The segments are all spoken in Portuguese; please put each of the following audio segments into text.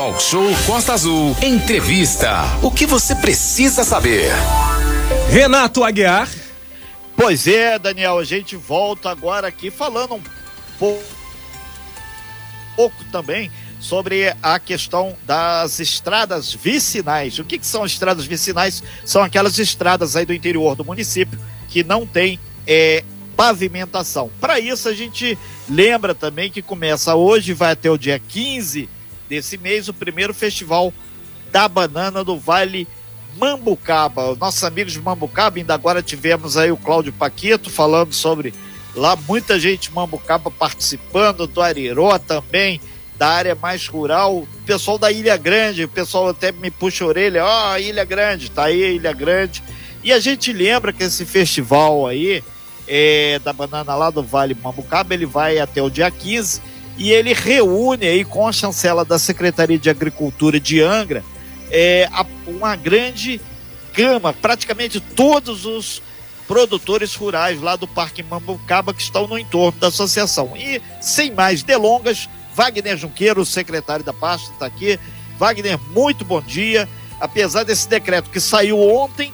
Talk Show Costa Azul. Entrevista. O que você precisa saber? Renato Aguiar. Pois é, Daniel, a gente volta agora aqui falando um pouco, pouco também sobre a questão das estradas vicinais. O que, que, são estradas vicinais? São aquelas estradas aí do interior do município que não tem é, pavimentação. Para isso, a gente lembra também que começa hoje, vai até o dia 15 desse mês, o primeiro festival da banana do Vale Mambucaba. Nossos amigos de Mambucaba, ainda agora tivemos aí o Cláudio Paquito falando sobre lá, muita gente de Mambucaba participando, do Ariró também, da área mais rural, o pessoal da Ilha Grande, o pessoal até me puxa a orelha, ó, oh, Ilha Grande, tá aí Ilha Grande. E a gente lembra que esse festival aí, é, da banana lá do Vale Mambucaba, ele vai até o dia 15 e ele reúne aí com a chancela da Secretaria de Agricultura de Angra é, uma grande gama, praticamente todos os produtores rurais lá do Parque Mambucaba que estão no entorno da associação. E sem mais delongas, Wagner Junqueiro, secretário da pasta, está aqui. Wagner, muito bom dia. Apesar desse decreto que saiu ontem,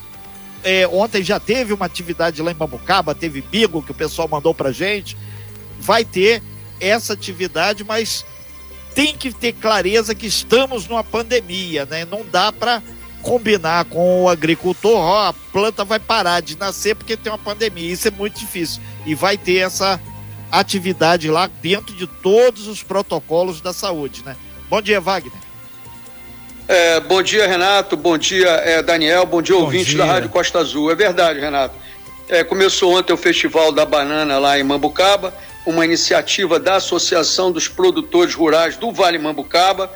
é, ontem já teve uma atividade lá em Bambucaba, teve bigo que o pessoal mandou pra gente. Vai ter essa atividade, mas tem que ter clareza que estamos numa pandemia, né? Não dá para combinar com o agricultor, ó, a planta vai parar de nascer porque tem uma pandemia. Isso é muito difícil. E vai ter essa atividade lá dentro de todos os protocolos da saúde, né? Bom dia, Wagner. É, bom dia, Renato. Bom dia, é, Daniel. Bom dia, bom ouvinte dia. da Rádio Costa Azul. É verdade, Renato. É, começou ontem o Festival da Banana lá em Mambucaba, uma iniciativa da Associação dos Produtores Rurais do Vale Mambucaba,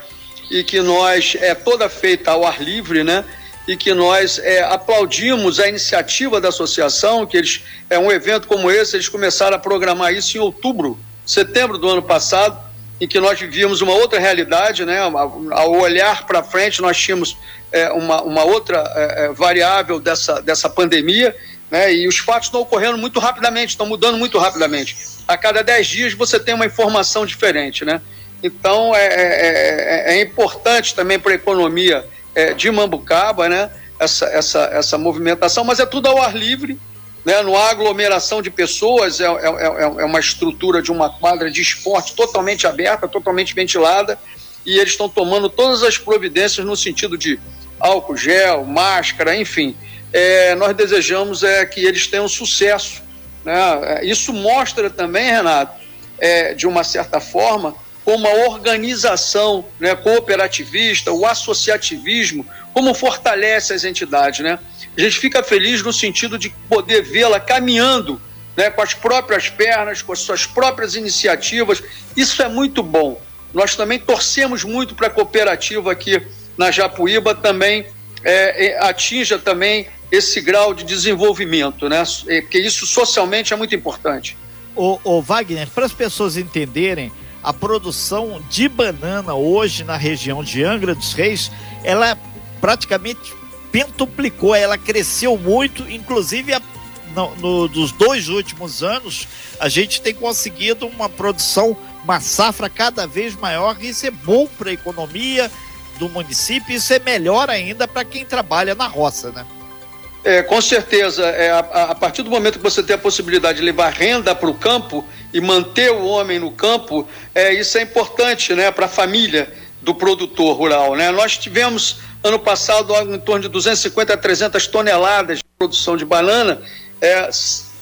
e que nós, é toda feita ao ar livre, né? e que nós é, aplaudimos a iniciativa da associação, que eles, é um evento como esse, eles começaram a programar isso em outubro, setembro do ano passado, em que nós vivíamos uma outra realidade, né? Ao olhar para frente, nós tínhamos é, uma, uma outra é, é, variável dessa, dessa pandemia, né? E os fatos estão ocorrendo muito rapidamente, estão mudando muito rapidamente. A cada dez dias você tem uma informação diferente, né? Então é, é, é, é importante também para a economia é, de Mambucaba, né? Essa, essa, essa movimentação, mas é tudo ao ar livre, né? não há aglomeração de pessoas, é, é, é, é uma estrutura de uma quadra de esporte totalmente aberta, totalmente ventilada, e eles estão tomando todas as providências no sentido de álcool gel, máscara, enfim. É, nós desejamos é, que eles tenham sucesso. Né? Isso mostra também, Renato, é, de uma certa forma, como a organização né, cooperativista, o associativismo, como fortalece as entidades. Né? A gente fica feliz no sentido de poder vê-la caminhando né, com as próprias pernas, com as suas próprias iniciativas. Isso é muito bom. Nós também torcemos muito para a cooperativa aqui na Japuíba também é, atinja também esse grau de desenvolvimento, né? Porque isso socialmente é muito importante. O, o Wagner, para as pessoas entenderem, a produção de banana hoje na região de Angra dos Reis, ela praticamente pentuplicou, ela cresceu muito, inclusive a, no, no, dos dois últimos anos, a gente tem conseguido uma produção, uma safra cada vez maior, e isso é bom para a economia do município, isso é melhor ainda para quem trabalha na roça, né? É, com certeza, é, a, a, partir do momento que você tem a possibilidade de levar renda para o campo e manter o homem no campo, é, isso é importante né, para a família do produtor rural. Né? Nós tivemos, ano passado, em torno de 250 a 300 toneladas de produção de banana. É,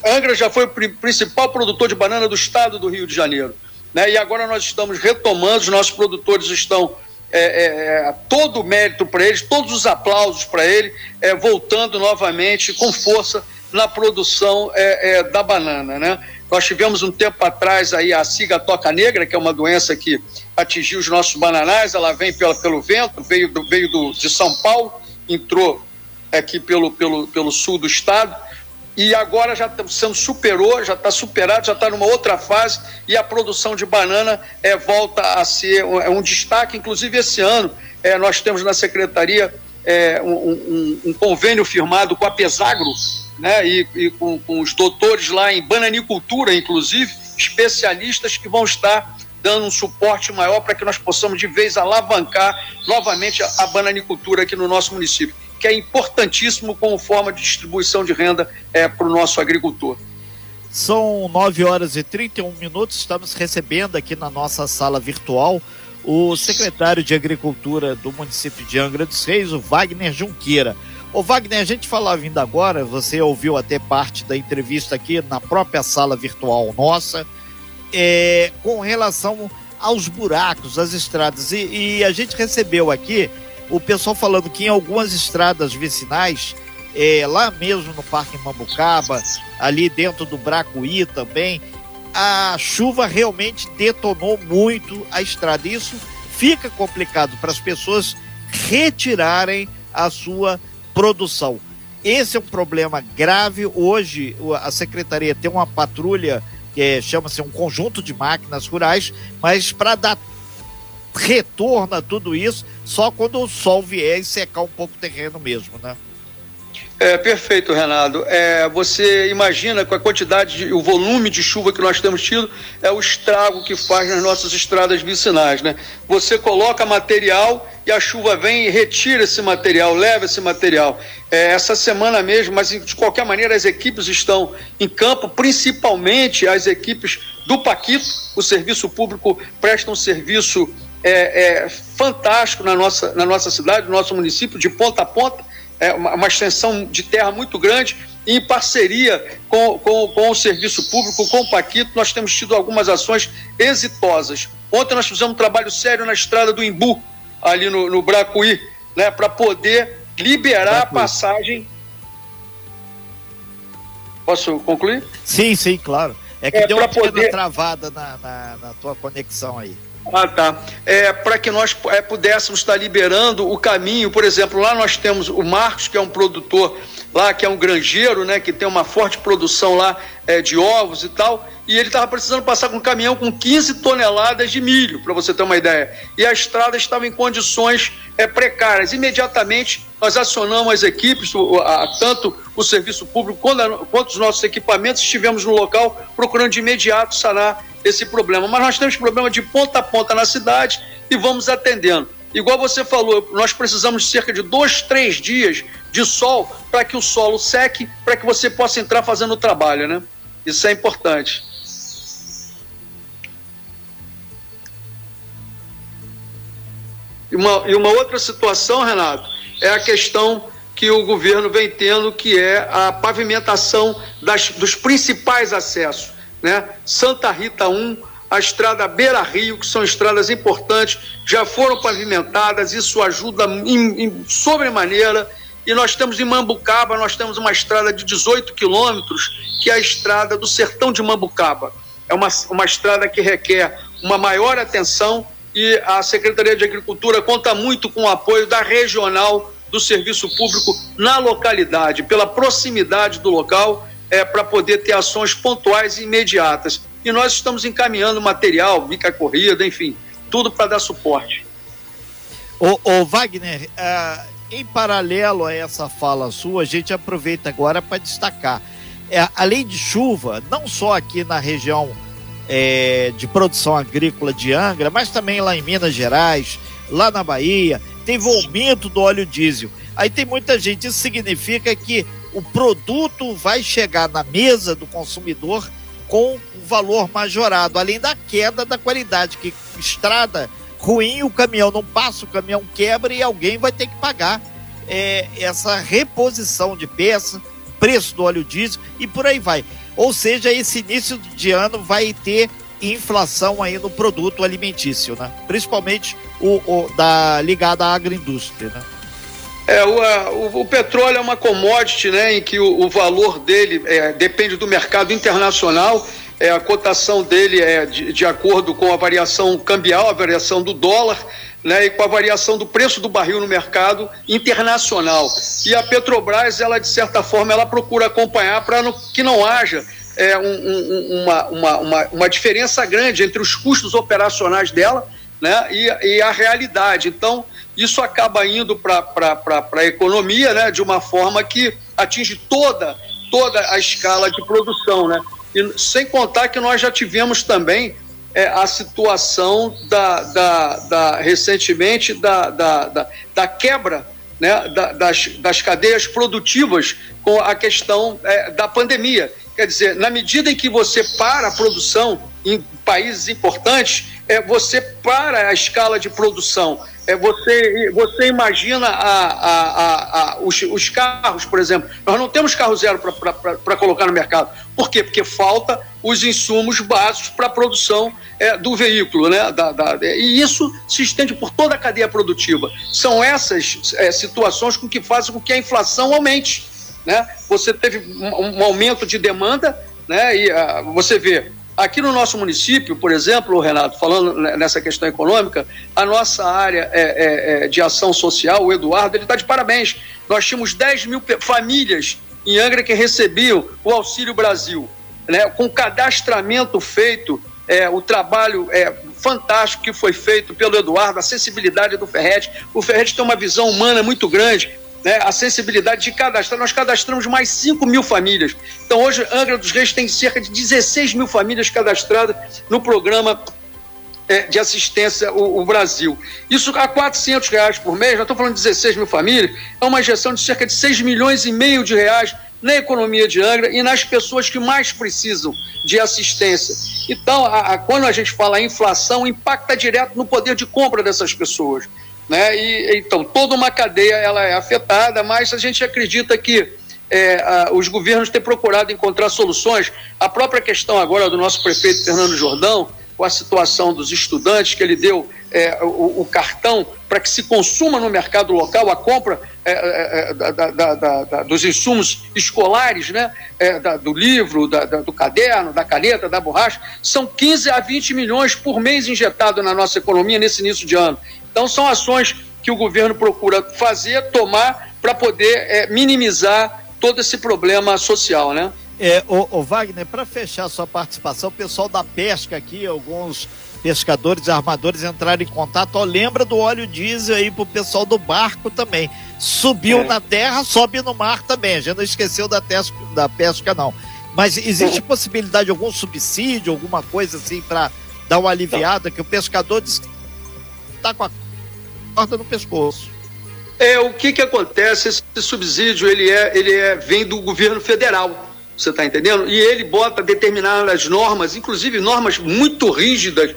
Angra já foi o principal produtor de banana do estado do Rio de Janeiro. Né? E agora nós estamos retomando, os nossos produtores estão é, é, é, todo o mérito para eles, todos os aplausos para ele, é, voltando novamente com força na produção é, é, da banana, né? Nós tivemos um tempo atrás aí a ciga toca negra, que é uma doença que atingiu os nossos bananais, ela vem pela, pelo vento, veio, do, veio do, de São Paulo, entrou aqui pelo, pelo, pelo sul do estado, e agora já sendo superou, já está superado, já está numa outra fase e a produção de banana é, volta a ser um, é um destaque. Inclusive, esse ano, é, nós temos na secretaria é, um, um, um, convênio firmado com a Pesagro né, e, e com, com, os doutores lá em bananicultura, inclusive, especialistas que vão estar dando um suporte maior para que nós possamos de vez alavancar novamente a, a bananicultura aqui no nosso município, que é importantíssimo como forma de distribuição de renda é, para o nosso agricultor. São 9 horas e 31 minutos, estamos recebendo aqui na nossa sala virtual o secretário de Agricultura do município de Angra dos Reis, o Wagner Junqueira. Ô Wagner, a gente falava vindo agora, você ouviu até parte da entrevista aqui na própria sala virtual nossa, é, com relação aos buracos, às estradas. E, e, a gente recebeu aqui o pessoal falando que em algumas estradas vicinais, é, lá mesmo no Parque Mambucaba, ali dentro do Bracuí também, a chuva realmente detonou muito a estrada. Isso fica complicado para as pessoas retirarem a sua produção. Esse é um problema grave. Hoje a secretaria tem uma patrulha que é, chama-se um conjunto de máquinas rurais, mas para dar retorno a tudo isso, só quando o sol vier e secar um pouco o terreno mesmo, né? É, perfeito, Renato. É, você imagina com a quantidade, de, o volume de chuva que nós temos tido, é o estrago que faz nas nossas estradas vicinais, né? Você coloca material e a chuva vem e retira esse material, leva esse material. É, essa semana mesmo, mas de qualquer maneira as equipes estão em campo, principalmente as equipes do Paquito, o serviço público presta um serviço é, é, fantástico na nossa, na nossa cidade, no nosso município, de ponta a ponta é, uma, uma, extensão de terra muito grande, e em parceria com, com, com o serviço público, com o Paquito, nós temos tido algumas ações exitosas. Ontem nós fizemos um trabalho sério na estrada do Imbu, ali no, no Bracuí, né, para poder liberar Bracuí. a passagem. Posso concluir? Sim, sim, claro. É que é, deu uma poder... travada na, na, na tua conexão aí. Ah, tá. É, Para que nós é, pudéssemos estar liberando o caminho, por exemplo, lá nós temos o Marcos, que é um produtor lá, que é um granjeiro, né, que tem uma forte produção lá é, de ovos e tal, e ele estava precisando passar com um caminhão com 15 toneladas de milho, para você ter uma ideia. E a estrada estava em condições é, precárias. Imediatamente nós acionamos as equipes, tanto o serviço público quanto, quanto os nossos equipamentos, estivemos no local procurando de imediato sanar esse problema. Mas nós temos problema de ponta a ponta na cidade e vamos atendendo. Igual você falou, nós precisamos de cerca de dois, três dias de sol para que o solo seque, para que você possa entrar fazendo o trabalho, né? Isso é importante. E uma, e uma outra situação, Renato, é a questão que o governo vem tendo, que é a pavimentação das, dos principais acessos né? Santa Rita 1, a estrada Beira Rio, que são estradas importantes, já foram pavimentadas, isso ajuda em, em sobremaneira. E nós temos em Mambucaba, nós temos uma estrada de 18 quilômetros, que é a estrada do Sertão de Mambucaba. É uma, uma estrada que requer uma maior atenção e a Secretaria de Agricultura conta muito com o apoio da regional do serviço público na localidade, pela proximidade do local é, para poder ter ações pontuais e imediatas. E nós estamos encaminhando material, bica corrida, enfim, tudo para dar suporte. Ô Wagner, uh, em paralelo a essa fala sua, a gente aproveita agora para destacar. É, além de chuva, não só aqui na região é, de produção agrícola de Angra, mas também lá em Minas Gerais, lá na Bahia, teve o aumento do óleo diesel. Aí tem muita gente, isso significa que o produto vai chegar na mesa do consumidor com um valor majorado, além da queda da qualidade, que estrada ruim, o caminhão não passa, o caminhão quebra e alguém vai ter que pagar é, essa reposição de peça, preço do óleo diesel e por aí vai. Ou seja, esse início de ano vai ter inflação aí no produto alimentício, né? Principalmente o, o da ligada à agroindústria, né? É, o, o, o, petróleo é uma commodity né, em que o, o valor dele é, depende do mercado internacional. É, a cotação dele é de, de, acordo com a variação cambial, a variação do dólar, né, e com a variação do preço do barril no mercado internacional. E a Petrobras, ela de certa forma, ela procura acompanhar para que não haja é, um, um, uma, uma, uma, uma diferença grande entre os custos operacionais dela né, e, e a realidade. Então, isso acaba indo para a economia né, de uma forma que atinge toda, toda a escala de produção. Né? E sem contar que nós já tivemos também é, a situação da, da, da recentemente da, da, da, da quebra né, da, das, das cadeias produtivas com a questão é, da pandemia. Quer dizer, na medida em que você para a produção em países importantes, é, você para a escala de produção. É, você, você imagina a, a, a, os, os, carros, por exemplo. Nós não temos carro zero para colocar no mercado. Por quê? Porque falta os insumos básicos para a produção é, do veículo. Né? Da, da, e isso se estende por toda a cadeia produtiva. São essas é, situações com que fazem com que a inflação aumente. Né? Você teve um, um aumento de demanda, né? e uh, você vê Aqui no nosso município, por exemplo, Renato, falando nessa questão econômica, a nossa área é, é, é de ação social, o Eduardo, ele está de parabéns. Nós tínhamos 10 mil famílias em Angra que recebiam o Auxílio Brasil, né, com cadastramento feito, é, o trabalho é, fantástico que foi feito pelo Eduardo, a sensibilidade do Ferret. O Ferret tem uma visão humana muito grande né, a sensibilidade de cadastrar. Nós cadastramos mais 5 mil famílias. Então, hoje, Angra dos Reis tem cerca de 16 mil famílias cadastradas no programa é, de assistência o, o, Brasil. Isso a 400 reais por mês, nós estamos falando de 16 mil famílias, é uma injeção de cerca de 6 milhões e meio de reais na economia de Angra e nas pessoas que mais precisam de assistência. Então, a, a, quando a gente fala em inflação, impacta direto no poder de compra dessas pessoas. Né? E, então, toda uma cadeia ela é afetada, mas a gente acredita que é, a, os governos têm procurado encontrar soluções. A própria questão agora do nosso prefeito Fernando Jordão, com a situação dos estudantes, que ele deu é, o, o, cartão para que se consuma no mercado local a compra é, é, é da, da, da, dos insumos escolares, né? É, do livro, do caderno, da caneta, da borracha, são 15 a 20 milhões por mês injetado na nossa economia nesse início de ano. Então, são ações que o governo procura fazer, tomar, para poder é, minimizar todo esse problema social, né? É, o, o Wagner, para fechar sua participação, o pessoal da pesca aqui, alguns pescadores armadores entraram em contato. Ó, lembra do óleo diesel aí pro pessoal do barco também. Subiu é. na terra, sobe no mar também. A gente não esqueceu da, pesca, da pesca, não. Mas existe possibilidade de algum subsídio, alguma coisa assim, para dar uma aliviada? Que o pescador diz que tá com a corda no pescoço. É, o que que acontece? Esse subsídio, ele é, ele é, vem do governo federal, você está entendendo? E ele bota determinadas normas, inclusive normas muito rígidas,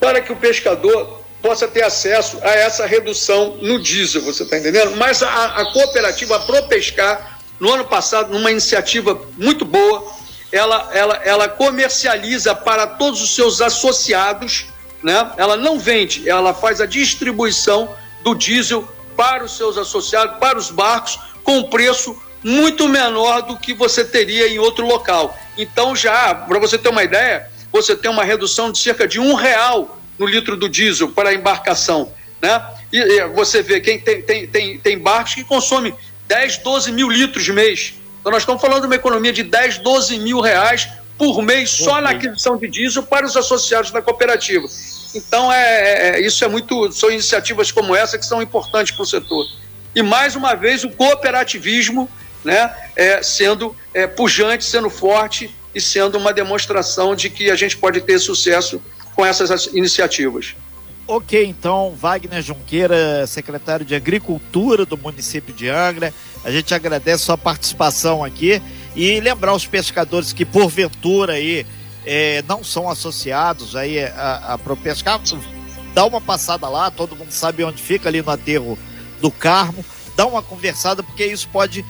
para que o pescador possa ter acesso a essa redução no diesel, você está entendendo? Mas a, a cooperativa ProPescar, no ano passado, numa iniciativa muito boa, ela, ela, ela comercializa para todos os seus associados né? Ela não vende, ela faz a distribuição do diesel para os seus associados, para os barcos, com preço muito menor do que você teria em outro local. Então, já, para você ter uma ideia, você tem uma redução de cerca de um real no litro do diesel para a embarcação. Né? E, e você vê, quem tem, tem, tem, tem barcos que consomem 10, 12 mil litros mês. Então, nós estamos falando de uma economia de 10, 12 mil reais por mês só na aquisição de diesel para os associados da cooperativa. Então, é, é, é, isso é muito. São iniciativas como essa que são importantes para o setor. E mais uma vez o cooperativismo né, é, sendo é, pujante, sendo forte e sendo uma demonstração de que a gente pode ter sucesso com essas iniciativas. Ok, então, Wagner Junqueira, secretário de Agricultura do município de Angra, a gente agradece sua participação aqui e lembrar os pescadores que, porventura, aí é, não são associados aí a, a ProPescar, dá uma passada lá, todo mundo sabe onde fica ali no aterro do Carmo, dá uma conversada, porque isso pode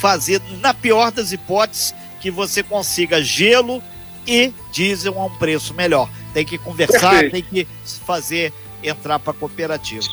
fazer, na pior das hipóteses, que você consiga gelo e diesel a um preço melhor. Tem que conversar, Perfeito. tem que fazer entrar para a cooperativa.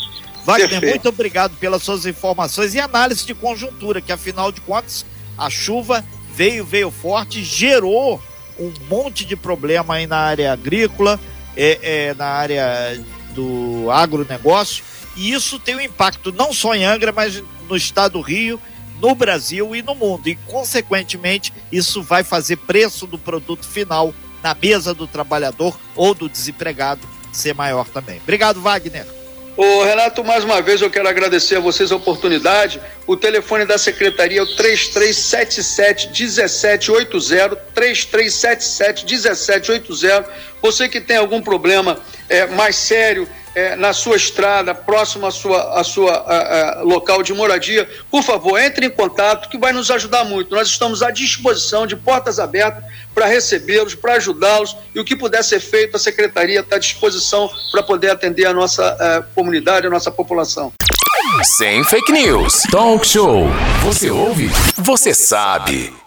Wagner, Perfeito. muito obrigado pelas suas informações e análise de conjuntura, que afinal de contas a chuva veio, veio forte, gerou um monte de problema aí na área agrícola, é, é, na área do agronegócio, e isso tem um impacto não só em Angra, mas no estado do Rio, no Brasil e no mundo. E, consequentemente, isso vai fazer preço do produto final na mesa do trabalhador ou do desempregado ser maior também. Obrigado, Wagner. Ô, Renato, mais uma vez eu quero agradecer a vocês a oportunidade. O telefone da secretaria é o 3377 1780, 3377 1780. Você que tem algum problema é, mais sério é, na sua estrada, próximo à sua, à sua à, à, local de moradia, por favor, entre em contato que vai nos ajudar muito. Nós estamos à disposição, de portas abertas, para recebê-los, para ajudá-los e o que puder ser feito, a secretaria está à disposição para poder atender a nossa uh, comunidade, a nossa população. Sem fake news. Talk show. Você ouve? Você sabe.